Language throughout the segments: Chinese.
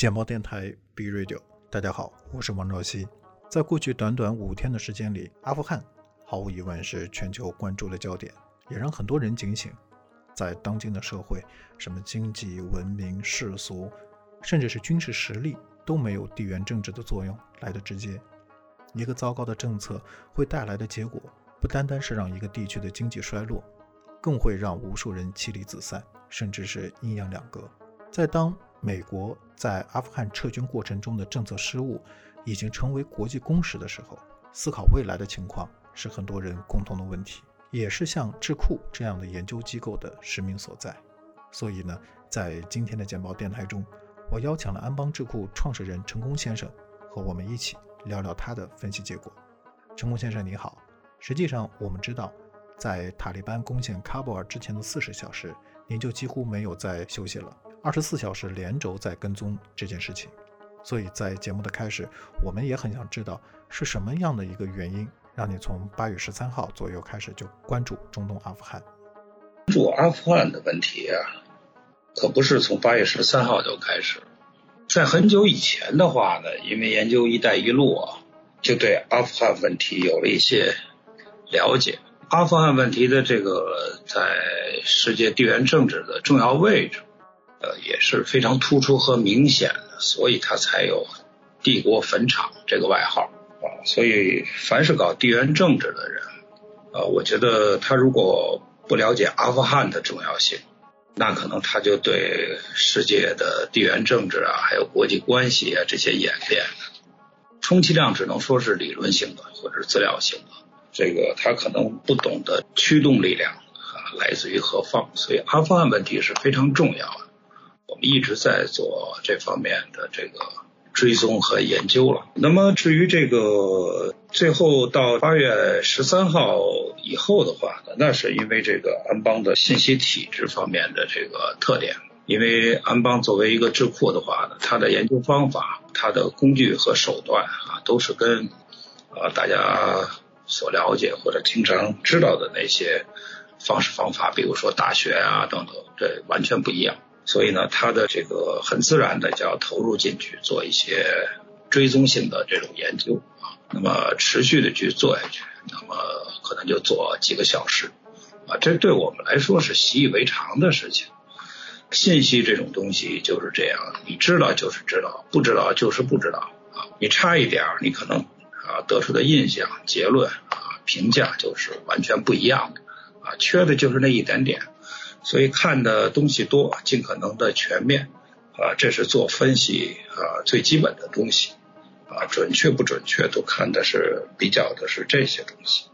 简报电台 B Radio，大家好，我是王兆熙。在过去短短五天的时间里，阿富汗毫无疑问是全球关注的焦点，也让很多人警醒。在当今的社会，什么经济、文明、世俗，甚至是军事实力，都没有地缘政治的作用来得直接。一个糟糕的政策会带来的结果，不单单是让一个地区的经济衰落，更会让无数人妻离子散，甚至是阴阳两隔。在当美国在阿富汗撤军过程中的政策失误，已经成为国际共识的时候，思考未来的情况是很多人共同的问题，也是像智库这样的研究机构的使命所在。所以呢，在今天的简报电台中，我邀请了安邦智库创始人陈功先生和我们一起聊聊他的分析结果。陈功先生你好，实际上我们知道，在塔利班攻陷喀布尔之前的四十小时，您就几乎没有再休息了，二十四小时连轴在跟踪这件事情。所以在节目的开始，我们也很想知道是什么样的一个原因，让你从八月十三号左右开始就关注中东阿富汗。关注阿富汗的问题啊，可不是从八月十三号就开始，在很久以前的话呢，因为研究“一带一路”啊，就对阿富汗问题有了一些了解。阿富汗问题的这个在世界地缘政治的重要位置，呃，也是非常突出和明显的。所以他才有“帝国坟场”这个外号啊。所以凡是搞地缘政治的人，呃，我觉得他如果不了解阿富汗的重要性，那可能他就对世界的地缘政治啊，还有国际关系啊这些演变，充其量只能说是理论性的或者是资料性的。这个他可能不懂得驱动力量啊来自于何方。所以阿富汗问题是非常重要的。我们一直在做这方面的这个追踪和研究了。那么至于这个最后到八月十三号以后的话呢，那是因为这个安邦的信息体制方面的这个特点。因为安邦作为一个智库的话呢，它的研究方法、它的工具和手段啊，都是跟啊大家所了解或者经常知道的那些方式方法，比如说大学啊等等，这完全不一样。所以呢，他的这个很自然的就要投入进去做一些追踪性的这种研究啊，那么持续的去做下去，那么可能就做几个小时啊，这对我们来说是习以为常的事情。信息这种东西就是这样，你知道就是知道，不知道就是不知道啊，你差一点你可能啊得出的印象、结论啊、评价就是完全不一样的啊，缺的就是那一点点。所以看的东西多，尽可能的全面啊，这是做分析啊最基本的东西啊，准确不准确都看的是比较的是这些东西。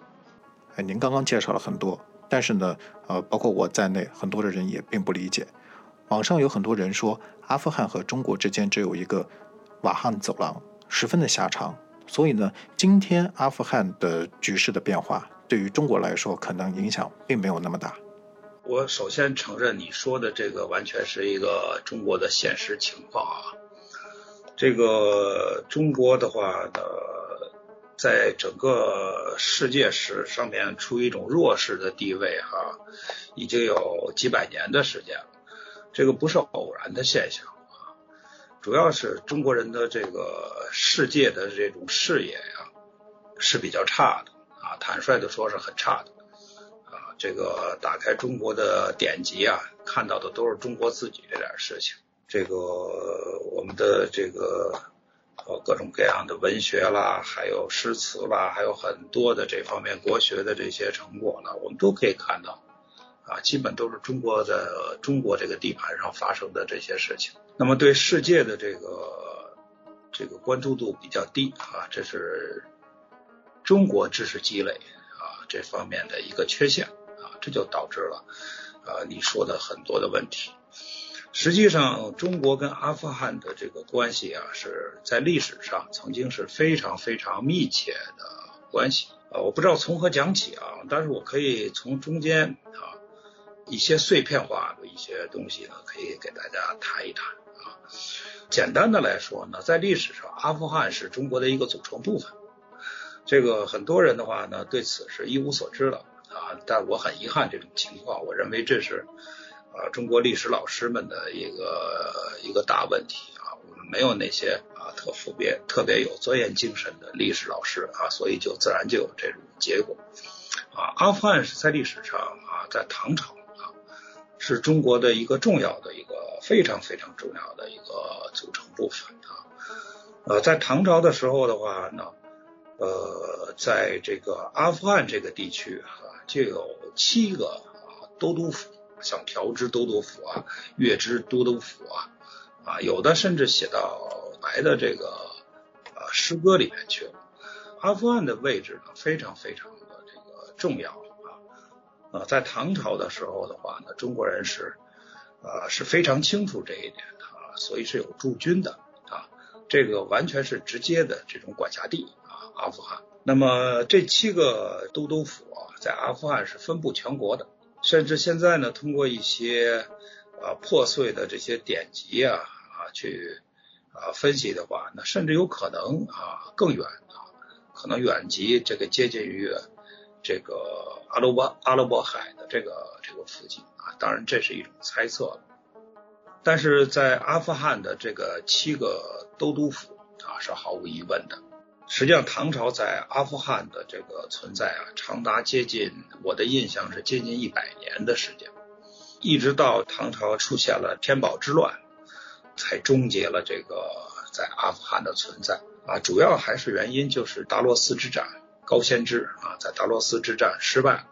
哎，您刚刚介绍了很多，但是呢，呃，包括我在内，很多的人也并不理解。网上有很多人说，阿富汗和中国之间只有一个瓦汉走廊，十分的狭长。所以呢，今天阿富汗的局势的变化，对于中国来说，可能影响并没有那么大。我首先承认你说的这个完全是一个中国的现实情况啊。这个中国的话呢，在整个世界史上面处于一种弱势的地位哈，已经有几百年的时间了。这个不是偶然的现象啊，主要是中国人的这个世界的这种视野呀是比较差的啊，坦率的说是很差的啊。这个打开中国的典籍啊，看到的都是中国自己这点事情。这个我们的这个呃各种各样的文学啦，还有诗词啦，还有很多的这方面国学的这些成果呢，我们都可以看到啊，基本都是中国的中国这个地盘上发生的这些事情。那么对世界的这个这个关注度比较低啊，这是中国知识积累啊这方面的一个缺陷啊。这就导致了，呃，你说的很多的问题。实际上，中国跟阿富汗的这个关系啊，是在历史上曾经是非常非常密切的关系。啊，我不知道从何讲起啊，但是我可以从中间啊一些碎片化的一些东西呢，可以给大家谈一谈啊。简单的来说呢，在历史上，阿富汗是中国的一个组成部分。这个很多人的话呢，对此是一无所知的啊。但我很遗憾这种情况，我认为这是啊中国历史老师们的一个一个大问题啊。我们没有那些啊特特别特别有钻研精神的历史老师啊，所以就自然就有这种结果啊。阿富汗是在历史上啊，在唐朝啊，是中国的一个重要的一个非常非常重要的一个组成部分啊。呃，在唐朝的时候的话呢。呃，在这个阿富汗这个地区啊，就有七个啊都督府，像条支都督府啊、月支都督府啊，啊有的甚至写到白的这个呃诗歌里面去了。阿富汗的位置呢，非常非常的这个重要啊。呃，在唐朝的时候的话呢，中国人是呃是非常清楚这一点的啊，所以是有驻军的啊，这个完全是直接的这种管辖地啊。阿富汗，那么这七个都督府啊，在阿富汗是分布全国的，甚至现在呢，通过一些啊破碎的这些典籍啊啊去啊分析的话，那甚至有可能啊更远啊，可能远及这个接近于这个阿拉伯阿拉伯海的这个这个附近啊，当然这是一种猜测，但是在阿富汗的这个七个都督府啊是毫无疑问的。实际上，唐朝在阿富汗的这个存在啊，长达接近我的印象是接近一百年的时间，一直到唐朝出现了天宝之乱，才终结了这个在阿富汗的存在啊。主要还是原因就是达罗斯之战，高仙芝啊在达罗斯之战失败。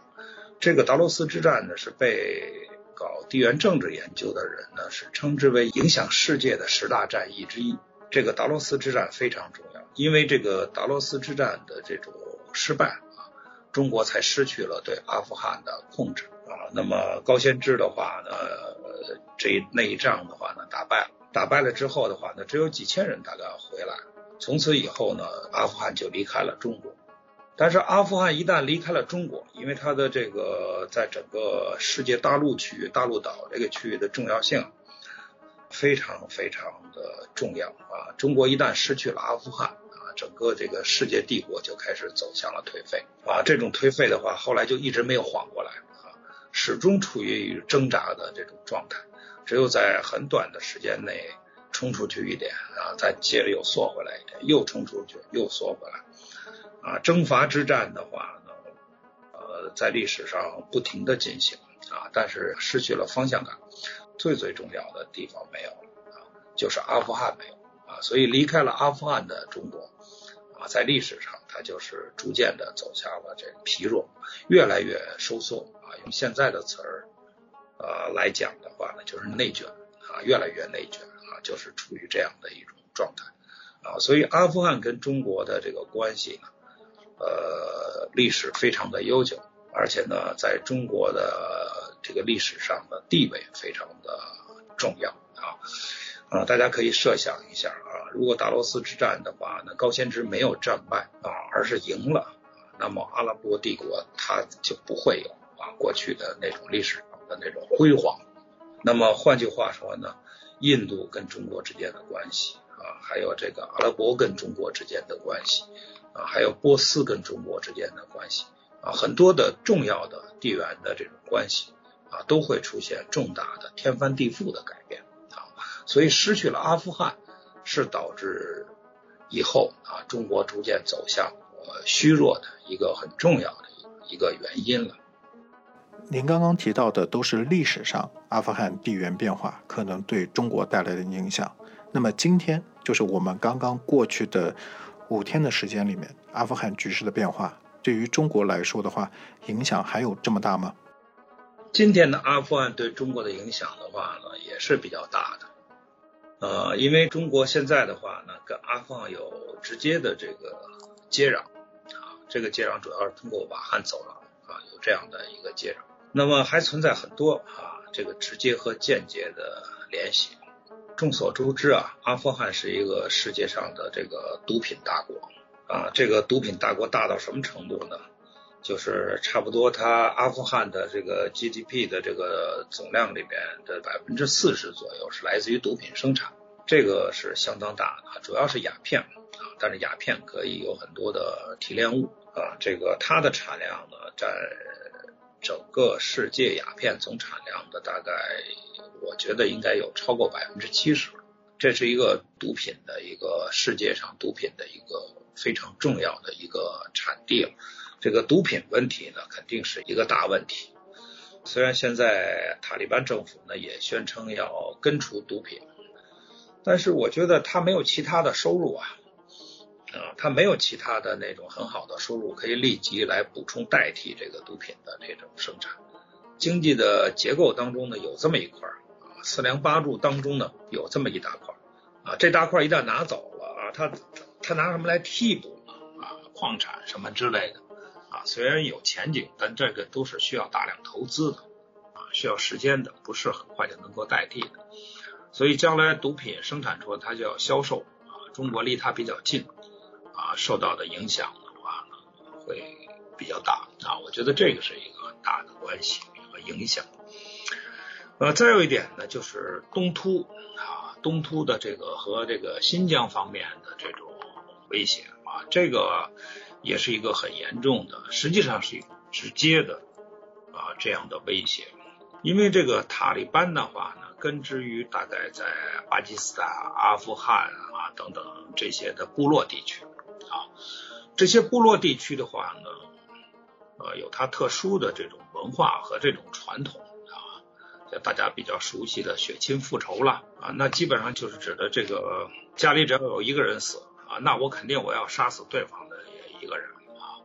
这个达罗斯之战呢，是被搞地缘政治研究的人呢是称之为影响世界的十大战役之一。这个达罗斯之战非常重要。因为这个达罗斯之战的这种失败啊，中国才失去了对阿富汗的控制啊。那么高仙芝的话呢，这那一仗的话呢，打败了，打败了之后的话呢，只有几千人大概回来。从此以后呢，阿富汗就离开了中国。但是阿富汗一旦离开了中国，因为它的这个在整个世界大陆区域、大陆岛这个区域的重要性非常非常的重要啊。中国一旦失去了阿富汗啊，整个这个世界帝国就开始走向了颓废啊！这种颓废的话，后来就一直没有缓过来啊，始终处于挣扎的这种状态。只有在很短的时间内冲出去一点啊，再接着又缩回来一点，又冲出去又缩回来啊！征伐之战的话呢，呃，在历史上不停的进行啊，但是失去了方向感。最最重要的地方没有了啊，就是阿富汗没有啊，所以离开了阿富汗的中国啊。在历史上，它就是逐渐的走向了这个疲弱，越来越收缩啊。用现在的词儿呃来讲的话呢，就是内卷啊，越来越内卷啊，就是处于这样的一种状态啊。所以阿富汗跟中国的这个关系呢，呃，历史非常的悠久，而且呢，在中国的这个历史上的地位非常的重要啊。啊，大家可以设想一下啊，如果达罗斯之战的话，那高仙芝没有战败啊，而是赢了，那么阿拉伯帝国它就不会有啊过去的那种历史上的那种辉煌。那么换句话说呢，印度跟中国之间的关系啊，还有这个阿拉伯跟中国之间的关系啊，还有波斯跟中国之间的关系啊，很多的重要的地缘的这种关系啊，都会出现重大的天翻地覆的改变啊。所以失去了阿富汗，是导致以后啊中国逐渐走向呃虚弱的一个很重要的一个原因了。您刚刚提到的都是历史上阿富汗地缘变化可能对中国带来的影响。那么今天就是我们刚刚过去的五天的时间里面，阿富汗局势的变化对于中国来说的话，影响还有这么大吗？今天的阿富汗对中国的影响的话呢，也是比较大的。呃，因为中国现在的话呢，跟阿富汗有直接的这个接壤啊，这个接壤主要是通过瓦罕走廊啊，有这样的一个接壤。那么还存在很多啊，这个直接和间接的联系。众所周知啊，阿富汗是一个世界上的这个毒品大国啊，这个毒品大国大到什么程度呢？就是差不多，它阿富汗的这个 GDP 的这个总量里边的百分之四十左右是来自于毒品生产，这个是相当大的，主要是鸦片啊，但是鸦片可以有很多的提炼物啊，这个它的产量呢占整个世界鸦片总产量的大概，我觉得应该有超过百分之七十，这是一个毒品的一个世界上毒品的一个非常重要的一个产地了。这个毒品问题呢，肯定是一个大问题。虽然现在塔利班政府呢也宣称要根除毒品，但是我觉得他没有其他的收入啊，啊，他没有其他的那种很好的收入可以立即来补充代替这个毒品的这种生产。经济的结构当中呢有这么一块啊，四梁八柱当中呢有这么一大块啊，这大块一旦拿走了啊，他他拿什么来替补呢？啊，矿产什么之类的。啊，虽然有前景，但这个都是需要大量投资的，啊，需要时间的，不是很快就能够代替的。所以将来毒品生产出来，它就要销售，啊，中国离它比较近，啊，受到的影响的话呢，会比较大，啊，我觉得这个是一个很大的关系和影响。呃，再有一点呢，就是东突，啊，东突的这个和这个新疆方面的这种威胁，啊，这个。也是一个很严重的，实际上是直接的啊这样的威胁，因为这个塔利班的话呢，根植于大概在巴基斯坦、阿富汗啊等等这些的部落地区啊，这些部落地区的话呢，呃有它特殊的这种文化和这种传统啊，像大家比较熟悉的血亲复仇了啊，那基本上就是指的这个家里只要有一个人死啊，那我肯定我要杀死对方。一个人啊，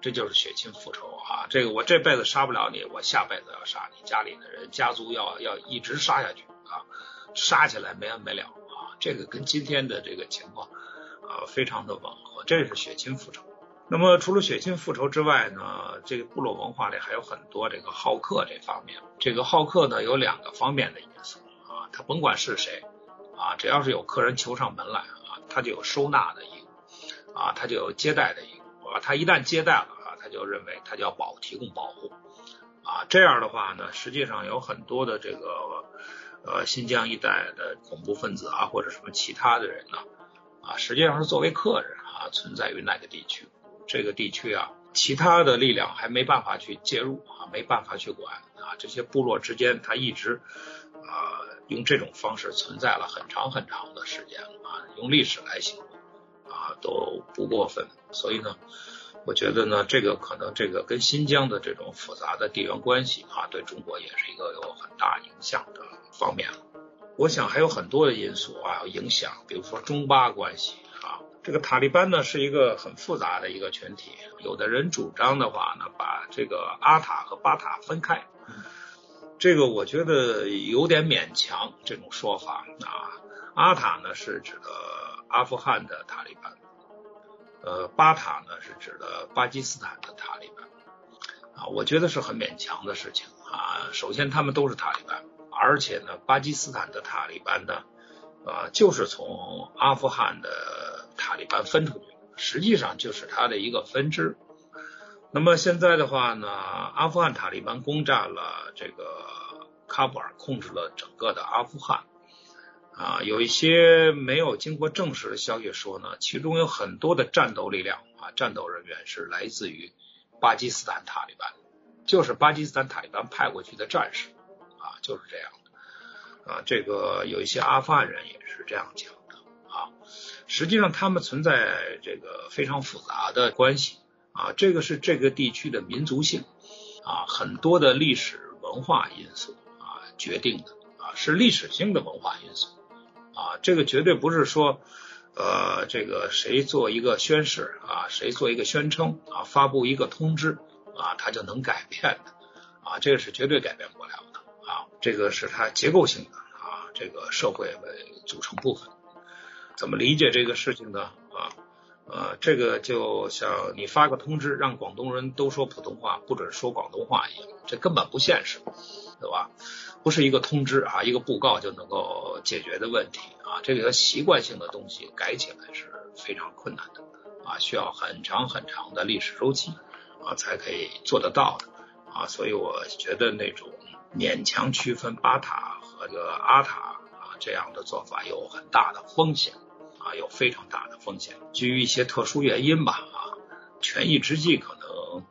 这就是血亲复仇啊！这个我这辈子杀不了你，我下辈子要杀你家里的人，家族要要一直杀下去啊，杀起来没完没了啊！这个跟今天的这个情况啊非常的吻合，这是血亲复仇。那么除了血亲复仇之外呢，这个部落文化里还有很多这个好客这方面。这个好客呢有两个方面的因素啊，他甭管是谁啊，只要是有客人求上门来啊，他就有收纳的义务啊，他就有接待的义务。啊，他一旦接待了啊，他就认为他就要保提供保护啊，这样的话呢，实际上有很多的这个呃新疆一带的恐怖分子啊，或者什么其他的人呢啊，实际上是作为客人啊存在于那个地区，这个地区啊，其他的力量还没办法去介入啊，没办法去管啊，这些部落之间他一直啊用这种方式存在了很长很长的时间啊，用历史来形容。啊，都不过分，所以呢，我觉得呢，这个可能这个跟新疆的这种复杂的地缘关系啊，对中国也是一个有很大影响的方面。我想还有很多的因素啊影响，比如说中巴关系啊，这个塔利班呢是一个很复杂的一个群体，有的人主张的话呢，把这个阿塔和巴塔分开，这个我觉得有点勉强这种说法啊。阿塔呢是指的。阿富汗的塔利班，呃，巴塔呢是指的巴基斯坦的塔利班，啊，我觉得是很勉强的事情啊。首先，他们都是塔利班，而且呢，巴基斯坦的塔利班呢，啊，就是从阿富汗的塔利班分出去，实际上就是它的一个分支。那么现在的话呢，阿富汗塔利班攻占了这个喀布尔，控制了整个的阿富汗。啊，有一些没有经过证实的消息说呢，其中有很多的战斗力量啊，战斗人员是来自于巴基斯坦塔利班，就是巴基斯坦塔利班派过去的战士啊，就是这样的啊。这个有一些阿富汗人也是这样讲的啊。实际上，他们存在这个非常复杂的关系啊，这个是这个地区的民族性啊，很多的历史文化因素啊决定的啊，是历史性的文化因素。啊，这个绝对不是说，呃，这个谁做一个宣誓啊，谁做一个宣称啊，发布一个通知啊，他就能改变的啊，这个是绝对改变不了的啊，这个是它结构性的啊，这个社会的组成部分，怎么理解这个事情呢？啊，呃，这个就像你发个通知，让广东人都说普通话，不准说广东话一样，这根本不现实，对吧？不是一个通知啊，一个布告就能够解决的问题啊，这个习惯性的东西改起来是非常困难的啊，需要很长很长的历史周期啊才可以做得到的啊，所以我觉得那种勉强区分巴塔和这个阿塔啊这样的做法有很大的风险啊。有非常大的风险。基于一些特殊原因吧啊，权宜之计可能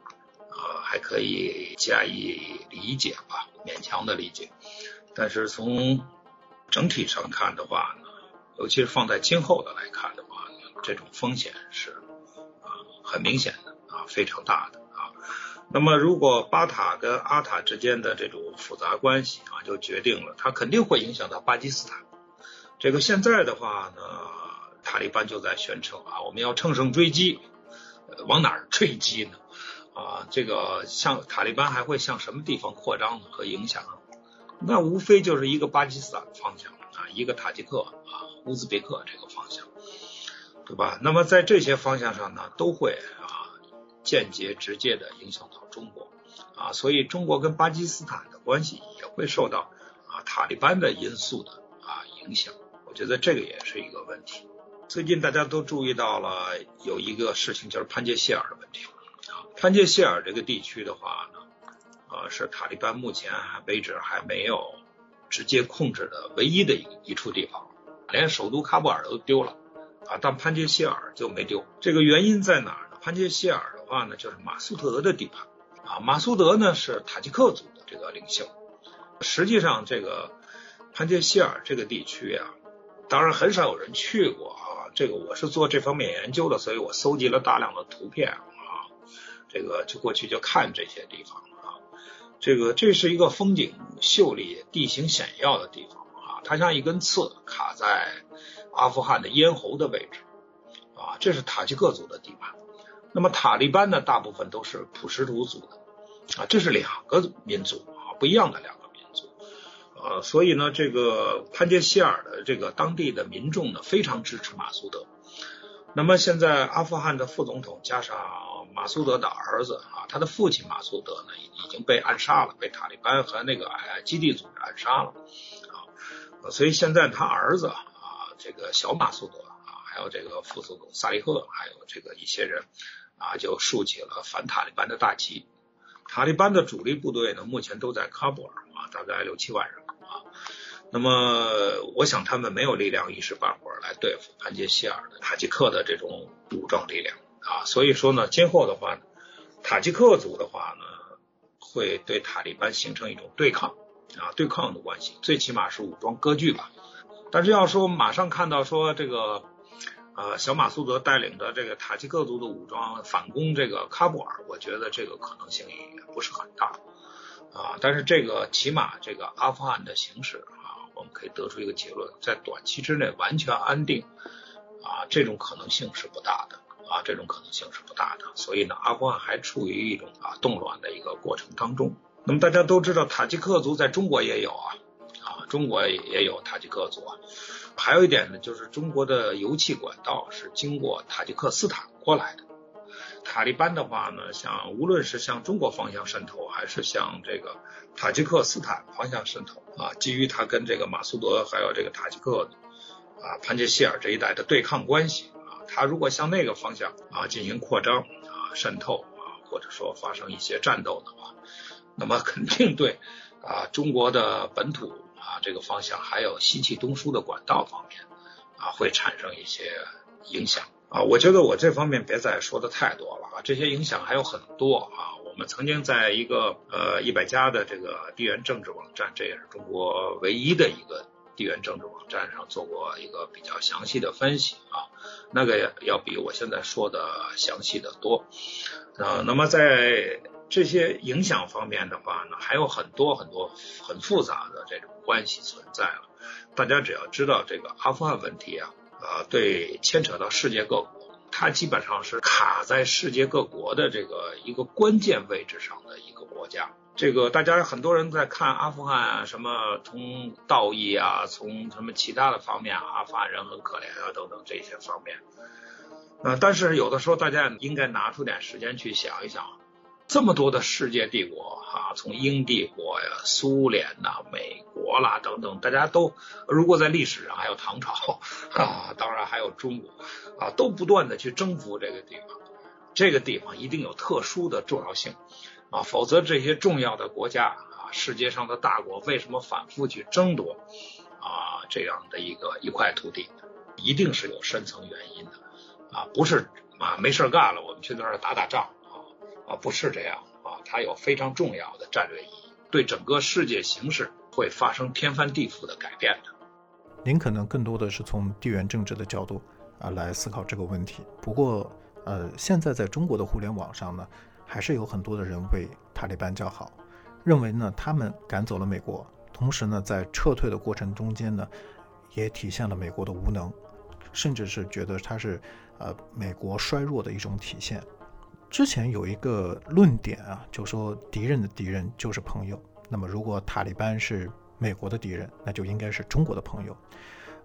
啊还可以加以理解吧，勉强的理解。但是从整体上看的话呢，尤其是放在今后的来看的话，这种风险是啊很明显的啊非常大的啊。那么如果巴塔跟阿塔之间的这种复杂关系啊，就决定了它肯定会影响到巴基斯坦。这个现在的话呢，塔利班就在宣称啊，我们要乘胜追击，往哪儿追击呢？啊，这个向塔利班还会向什么地方扩张和影响？那无非就是一个巴基斯坦方向啊，一个塔吉克啊、乌兹别克这个方向，对吧？那么在这些方向上呢，都会啊间接、直接的影响到中国啊，所以中国跟巴基斯坦的关系也会受到啊塔利班的因素的啊影响。我觉得这个也是一个问题。最近大家都注意到了有一个事情，就是潘杰希尔的问题啊。潘杰希尔这个地区的话呢，呃，是塔利班目前为止还没有直接控制的唯一的一一处地方，连首都喀布尔都丢了啊，但潘杰希尔就没丢。这个原因在哪儿呢？潘杰希尔的话呢，就是马苏德的地盘啊。马苏德呢是塔吉克族的这个领袖，实际上这个潘杰希尔这个地区啊。当然很少有人去过啊，这个我是做这方面研究的，所以我搜集了大量的图片啊，这个就过去就看这些地方，这个这是一个风景秀丽、地形险要的地方啊，它像一根刺卡在阿富汗的咽喉的位置啊，这是塔吉克族的地盘。那么塔利班呢，大部分都是普什图族的啊，这是两个民族啊，不一样的两个民族。呃，所以呢，这个潘杰希尔的这个当地的民众呢，非常支持马苏德。那么现在阿富汗的副总统加上马苏德的儿子啊，他的父亲马苏德呢，已经被暗杀了，被塔利班和那个基地组织暗杀了啊。所以现在他儿子啊，这个小马苏德啊，还有这个副总统萨利赫，还有这个一些人啊，就竖起了反塔利班的大旗。塔利班的主力部队呢，目前都在喀布尔啊，大概六七万人啊。那么，我想他们没有力量一时半会儿来对付潘杰希尔的塔吉克的这种武装力量啊，所以说呢，今后的话，塔吉克族的话呢，会对塔利班形成一种对抗啊，对抗的关系，最起码是武装割据吧。但是要说马上看到说这个呃小马苏德带领的这个塔吉克族的武装反攻这个喀布尔，我觉得这个可能性也不是很大啊。但是这个起码这个阿富汗的形势。我们可以得出一个结论，在短期之内完全安定啊，这种可能性是不大的啊，这种可能性是不大的。所以呢，阿富汗还处于一种啊动乱的一个过程当中。那么大家都知道，塔吉克族在中国也有啊啊，中国也有塔吉克族啊。还有一点呢，就是中国的油气管道是经过塔吉克斯坦过来的。塔利班的话呢，像无论是向中国方向渗透，还是向这个塔吉克斯坦方向渗透啊，基于他跟这个马苏德还有这个塔吉克啊潘杰希尔这一带的对抗关系啊，他如果向那个方向啊进行扩张啊渗透啊，或者说发生一些战斗的话，那么肯定对啊中国的本土啊这个方向还有西气东输的管道方面啊会产生一些影响。啊，我觉得我这方面别再说的太多了啊，这些影响还有很多啊。我们曾经在一个呃一百家的这个地缘政治网站，这也是中国唯一的一个地缘政治网站上做过一个比较详细的分析啊，那个要比我现在说的详细的多。啊，那么在这些影响方面的话呢，还有很多很多很复杂的这种关系存在了。大家只要知道这个阿富汗问题啊。呃，对，牵扯到世界各国，它基本上是卡在世界各国的这个一个关键位置上的一个国家。这个大家很多人在看阿富汗啊，什么从道义啊，从什么其他的方面，阿富汗人很可怜啊等等这些方面。呃，但是有的时候大家应该拿出点时间去想一想。这么多的世界帝国啊，从英帝国呀、苏联呐、美国啦等等，大家都如果在历史上还有唐朝啊，当然还有中国啊，都不断的去征服这个地方，这个地方一定有特殊的重要性啊，否则这些重要的国家啊，世界上的大国为什么反复去争夺啊这样的一个一块土地一定是有深层原因的。啊，不是啊没事干了我们去那儿打打仗啊不是这样啊，它有非常重要的战略意义，对整个世界形势会发生天翻地覆的改变的。您可能更多的是从地缘政治的角度啊来思考这个问题，不过呃现在在中国的互联网上呢，还是有很多的人为塔利班叫好，认为呢他们赶走了美国。同时呢，在撤退的过程中间呢，也体现了美国的无能，甚至是觉得它是呃美国衰弱的一种体现。之前有一个论点啊，就说敌人的敌人就是朋友。那么如果塔利班是美国的敌人，那就应该是中国的朋友。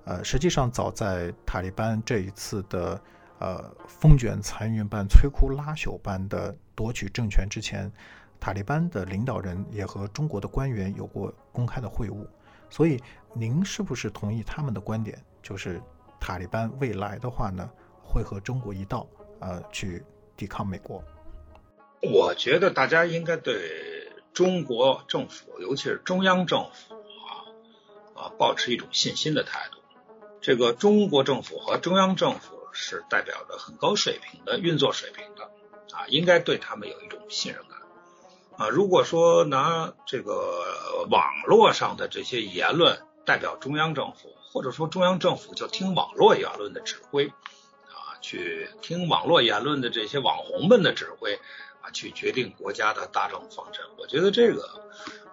呃，实际上早在塔利班这一次的呃风卷残云般、摧枯拉朽般的夺取政权之前。塔利班的领导人也和中国的官员有过公开的会晤，所以您是不是同意他们的观点？就是塔利班未来的话呢，会和中国一道，呃，去抵抗美国？我觉得大家应该对中国政府，尤其是中央政府啊啊，保持一种信心的态度。这个中国政府和中央政府是代表着很高水平的运作水平的啊，应该对他们有一种信任感。啊，如果说拿这个网络上的这些言论代表中央政府，或者说中央政府就听网络言论的指挥，去听网络言论的这些网红们的指挥，啊，去决定国家的大政方针，我觉得这个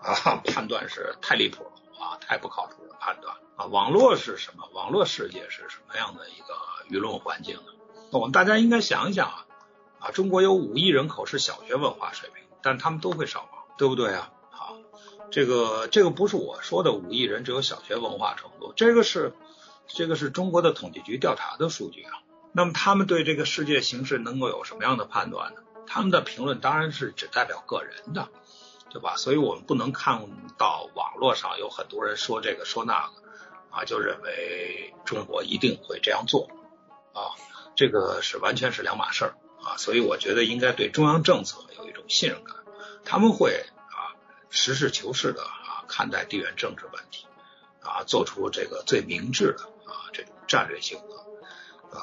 啊判断是太离谱了啊，太不靠谱的判断啊。网络是什么？网络世界是什么样的一个舆论环境呢？我们大家应该想一想啊，啊，中国有五亿人口是小学文化水平。但他们都会上网，对不对啊？好，这个这个不是我说的五亿人只有小学文化程度，这个是这个是中国的统计局调查的数据啊。那么他们对这个世界形势能够有什么样的判断呢？他们的评论当然是只代表个人的，对吧？所以我们不能看到网络上有很多人说这个说那个啊，就认为中国一定会这样做啊，这个是完全是两码事儿啊。所以我觉得应该对中央政策有一种信任感。他们会啊实事求是的啊看待地缘政治问题啊，做出这个最明智的啊这种战略性的呃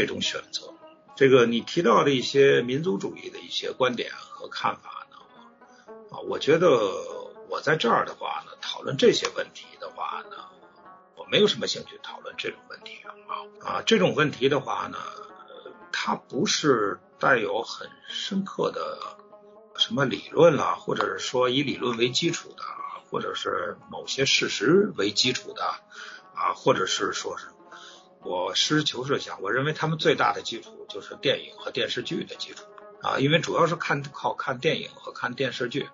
这种选择。这个你提到的一些民族主义的一些观点和看法呢啊，我觉得我在这儿的话呢，讨论这些问题的话呢，我没有什么兴趣讨论这种问题啊啊这种问题的话呢，它不是带有很深刻的。什么理论啦，或者是说以理论为基础的，或者是某些事实为基础的啊，或者是说是我实事求是想，我认为他们最大的基础就是电影和电视剧的基础啊，因为主要是看靠看电影和看电视剧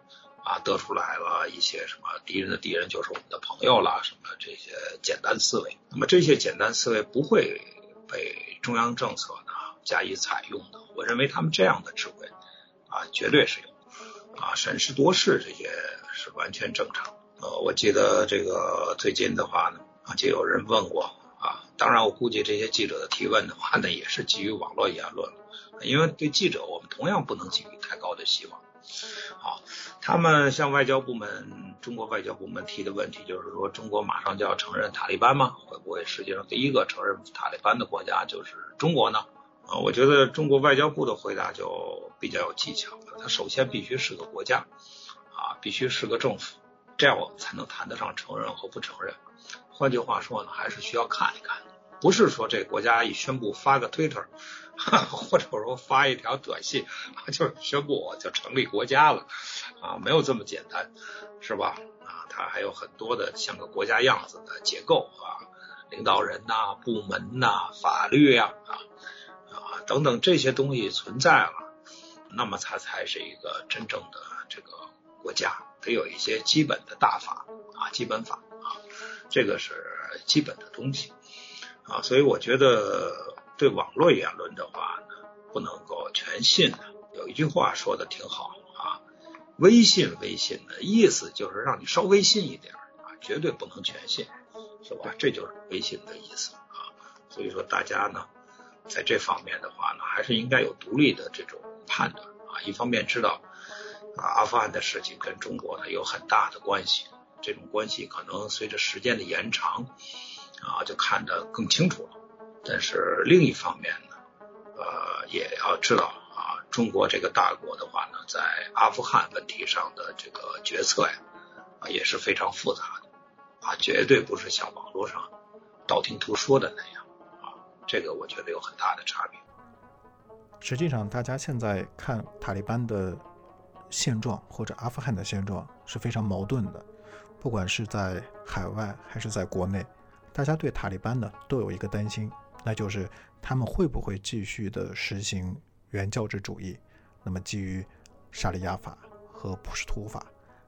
啊，得出来了一些什么敌人的敌人就是我们的朋友啦，什么这些简单思维。那么这些简单思维不会被中央政策呢加以采用的。我认为他们这样的智慧啊，绝对是有。啊，审时度势这些是完全正常。呃，我记得这个最近的话呢，啊，就有人问过。当然，我估计这些记者的提问的话呢，也是基于网络言论，因为对记者我们同样不能寄予太高的希望。好，他们向外交部门，中国外交部门提的问题就是说，中国马上就要承认塔利班吗？会不会世界上第一个承认塔利班的国家就是中国呢？啊，我觉得中国外交部的回答就比较有技巧了。它首先必须是个国家，啊，必须是个政府，这样我们才能谈得上承认和不承认。换句话说呢，还是需要看一看，不是说这国家一宣布发个推特，或者说发一条短信，就宣布我就成立国家了，啊，没有这么简单，是吧？啊，它还有很多的像个国家样子的结构啊，领导人呐、部门呐、法律呀啊啊。等等这些东西存在了，那么它才是一个真正的这个国家，得有一些基本的大法啊，基本法啊，这个是基本的东西啊，所以我觉得对网络言论的话呢，不能够全信的。有一句话说的挺好啊，微信微信的意思就是让你稍微信一点啊，绝对不能全信，是吧？这就是微信的意思啊。所以说大家呢。在这方面的话呢，还是应该有独立的这种判断啊。一方面知道啊，阿富汗的事情跟中国呢有很大的关系，这种关系可能随着时间的延长啊，就看得更清楚了。但是另一方面呢，呃，也要知道啊，中国这个大国的话呢，在阿富汗问题上的这个决策呀，啊，也是非常复杂的，啊，绝对不是像网络上道听途说的那样，啊，这个我觉得有很大的差别。实际上，大家现在看塔利班的现状或者阿富汗的现状是非常矛盾的，不管是在海外还是在国内，大家对塔利班呢都有一个担心，那就是他们会不会继续的实行原教旨主义？那么基于沙利亚法和普什图法，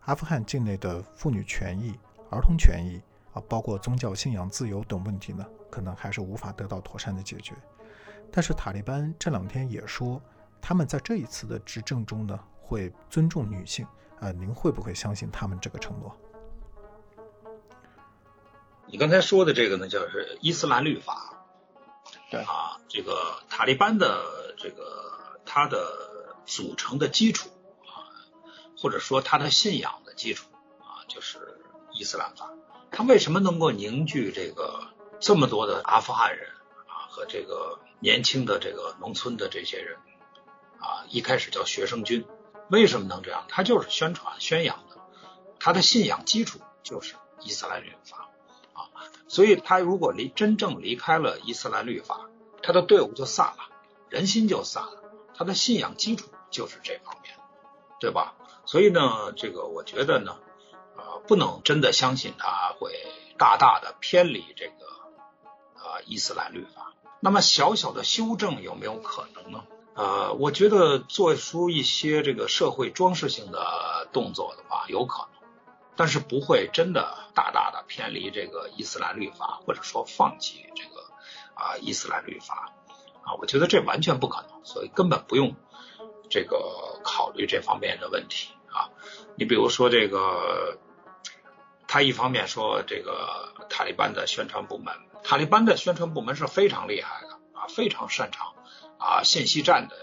阿富汗境内的妇女权益、儿童权益啊，包括宗教信仰自由等问题呢，可能还是无法得到妥善的解决。但是塔利班这两天也说，他们在这一次的执政中呢，会尊重女性。啊，您会不会相信他们这个承诺？你刚才说的这个呢，就是伊斯兰律法。对啊，这个塔利班的这个它的组成的基础啊，或者说它的信仰的基础啊，就是伊斯兰法。它为什么能够凝聚这个这么多的阿富汗人啊和这个？年轻的这个农村的这些人啊，一开始叫学生军，为什么能这样？他就是宣传宣扬的，他的信仰基础就是伊斯兰律法啊，所以他如果离真正离开了伊斯兰律法，他的队伍就散了，人心就散了，他的信仰基础就是这方面，对吧？所以呢，这个我觉得呢，呃，不能真的相信他会大大的偏离这个啊伊斯兰律法。那么小小的修正有没有可能呢？呃，我觉得做出一些这个社会装饰性的动作的话，有可能，但是不会真的大大的偏离这个伊斯兰律法，或者说放弃这个啊伊斯兰律法啊，我觉得这完全不可能，所以根本不用这个考虑这方面的问题啊。你比如说这个，他一方面说这个塔利班的宣传部门。塔利班的宣传部门是非常厉害的啊，非常擅长啊信息战的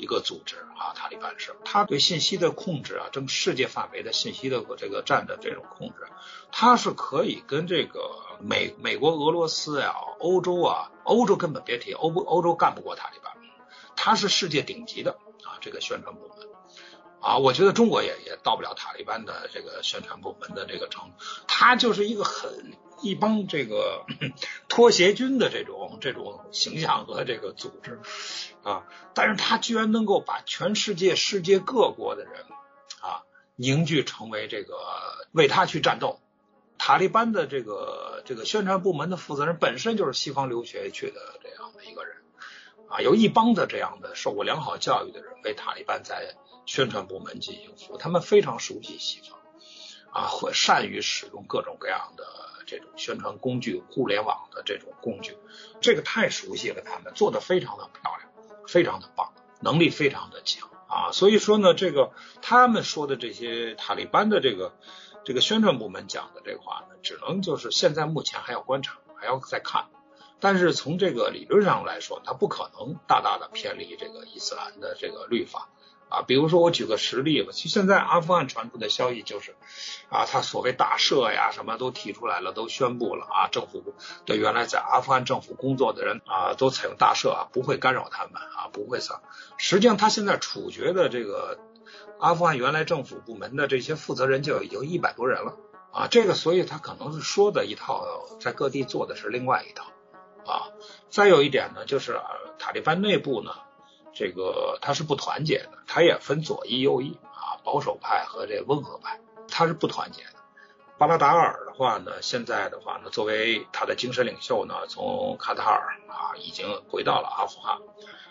一个组织啊。塔利班是，他对信息的控制啊，整世界范围的信息的这个战的这种控制，他是可以跟这个美美国、俄罗斯呀、欧洲啊，欧洲根本别提，欧欧洲干不过塔利班，他是世界顶级的啊这个宣传部门啊。我觉得中国也也到不了塔利班的这个宣传部门的这个程度，他就是一个很。一帮这个 拖鞋军的这种这种形象和这个组织啊，但是他居然能够把全世界世界各国的人啊凝聚成为这个为他去战斗。塔利班的这个这个宣传部门的负责人本身就是西方留学去的这样的一个人啊，有一帮的这样的受过良好教育的人为塔利班在宣传部门进行服务，他们非常熟悉西方啊，会善于使用各种各样的。这种宣传工具，互联网的这种工具，这个太熟悉了，他们做的非常的漂亮，非常的棒，能力非常的强啊。所以说呢，这个他们说的这些塔利班的这个这个宣传部门讲的这话呢，只能就是现在目前还要观察，还要再看。但是从这个理论上来说，它不可能大大的偏离这个伊斯兰的这个律法。啊，比如说我举个实例吧，其实现在阿富汗传出的消息就是，啊，他所谓大赦呀，什么都提出来了，都宣布了啊，政府对原来在阿富汗政府工作的人啊，都采用大赦啊，不会干扰他们啊，不会杀。实际上他现在处决的这个阿富汗原来政府部门的这些负责人就已经一百多人了啊，这个所以他可能是说的一套，在各地做的是另外一套啊。再有一点呢，就是塔利班内部呢。这个他是不团结的，他也分左翼右翼啊，保守派和这温和派，他是不团结的。巴拉达尔的话呢，现在的话呢，作为他的精神领袖呢，从卡塔尔啊已经回到了阿富汗，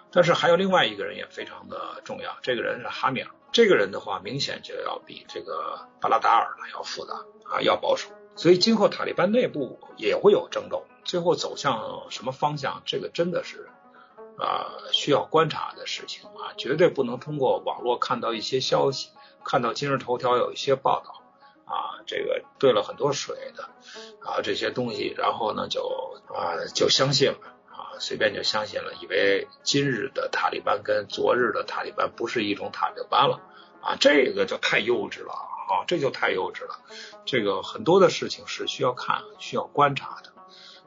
但是还有另外一个人也非常的重要，这个人是哈米尔，这个人的话明显就要比这个巴拉达尔呢要复杂啊，要保守，所以今后塔利班内部也会有争斗，最后走向什么方向，这个真的是。啊，需要观察的事情啊，绝对不能通过网络看到一些消息，看到今日头条有一些报道啊，这个兑了很多水的啊这些东西，然后呢就啊就相信了啊，随便就相信了，以为今日的塔利班跟昨日的塔利班不是一种塔利班了啊，这个就太幼稚了啊。这就太幼稚了。这个很多的事情是需要看、需要观察的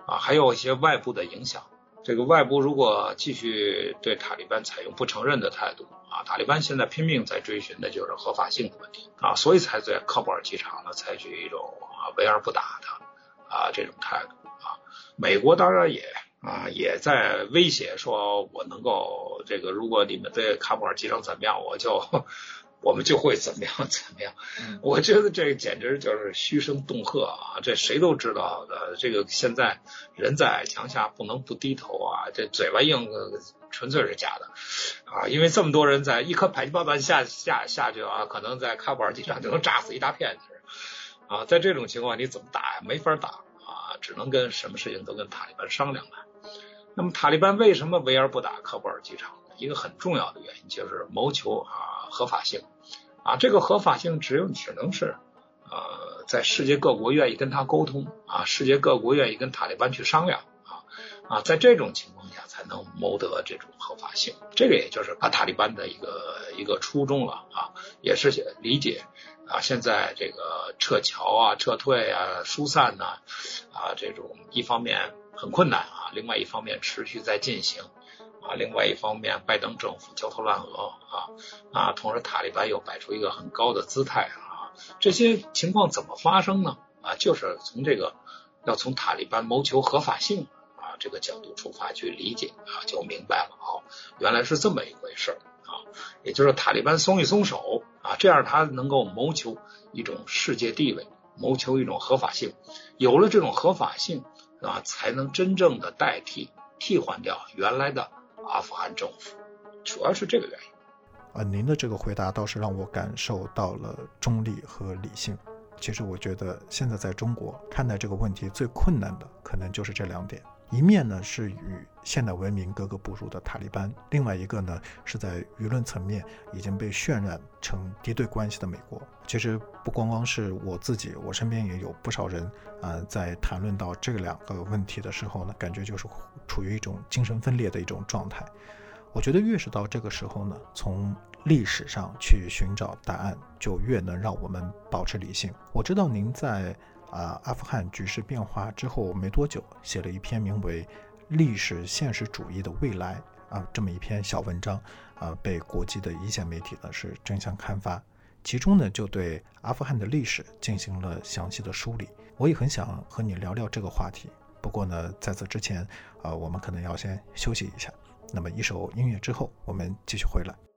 啊，还有一些外部的影响。这个外部如果继续对塔利班采用不承认的态度啊，塔利班现在拼命在追寻的就是合法性的问题啊，所以才在喀布尔机场呢采取一种啊围而不打的啊这种态度啊。美国当然也啊也在威胁说，我能够这个如果你们对喀布尔机场怎么样，我就。我们就会怎么样怎么样？我觉得这简直就是嘘声恫吓啊！这谁都知道的。这个现在人在矮墙下不能不低头啊！这嘴巴硬纯粹是假的啊！因为这么多人在一颗迫击炮弹下下下去啊，可能在喀布尔机场就能炸死一大片人啊！在这种情况你怎么打呀？没法打啊！只能跟什么事情都跟塔利班商量了。那么塔利班为什么围而不打喀布尔机场？一个很重要的原因就是谋求啊合法性，啊这个合法性只有只能是呃在世界各国愿意跟他沟通啊世界各国愿意跟塔利班去商量啊啊在这种情况下才能谋得这种合法性，这个也就是啊塔利班的一个一个初衷了啊也是理解啊现在这个撤侨啊撤退啊疏散呐啊这种一方面很困难啊另外一方面持续在进行。啊，另外一方面，拜登政府焦头烂额啊啊，同时塔利班又摆出一个很高的姿态啊，这些情况怎么发生呢？啊，就是从这个要从塔利班谋求合法性啊这个角度出发去理解啊，就明白了啊，原来是这么一回事啊，也就是塔利班松一松手啊，这样他能够谋求一种世界地位，谋求一种合法性，有了这种合法性啊，才能真正的代替替换掉原来的。阿富汗政府主要是这个原因。啊，您的这个回答倒是让我感受到了中立和理性。其实我觉得现在在中国看待这个问题最困难的可能就是这两点：一面呢是与现代文明格格不入的塔利班，另外一个呢是在舆论层面已经被渲染成敌对关系的美国。其实不光光是我自己，我身边也有不少人啊，在谈论到这两个问题的时候呢，感觉就是处于一种精神分裂的一种状态。我觉得越是到这个时候呢，从历史上去寻找答案，就越能让我们保持理性。我知道您在啊阿富汗局势变化之后没多久，写了一篇名为《历史现实主义的未来》啊这么一篇小文章，啊被国际的一线媒体呢是争相刊发，其中呢就对阿富汗的历史进行了详细的梳理。我也很想和你聊聊这个话题，不过呢在此之前，啊我们可能要先休息一下。那么一首音乐之后，我们继续回来。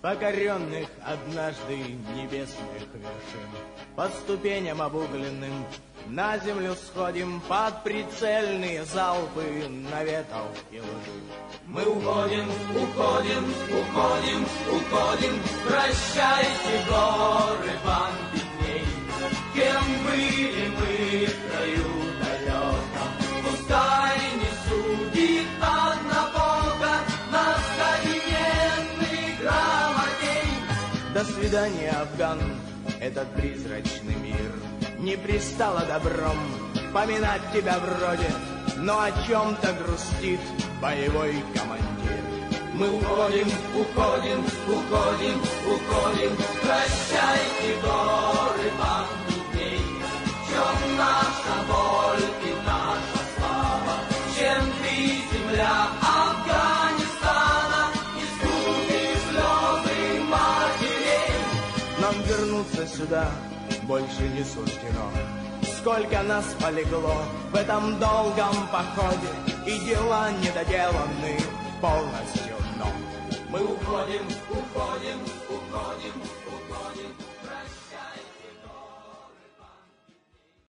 Покоренных однажды небесных вершин. По ступеням обугленным на землю сходим Под прицельные залпы наветов и лжи. Мы уходим, уходим, уходим, уходим Прощайте горы свидания, Афган, этот призрачный мир Не пристало добром. Поминать тебя вроде Но о чем-то грустит боевой командир. Мы уходим, уходим, уходим, уходим. Прощайте горы, банды дней В чем сюда больше не суждено. Сколько нас полегло в этом долгом походе, И дела недоделаны полностью, но мы уходим, уходим,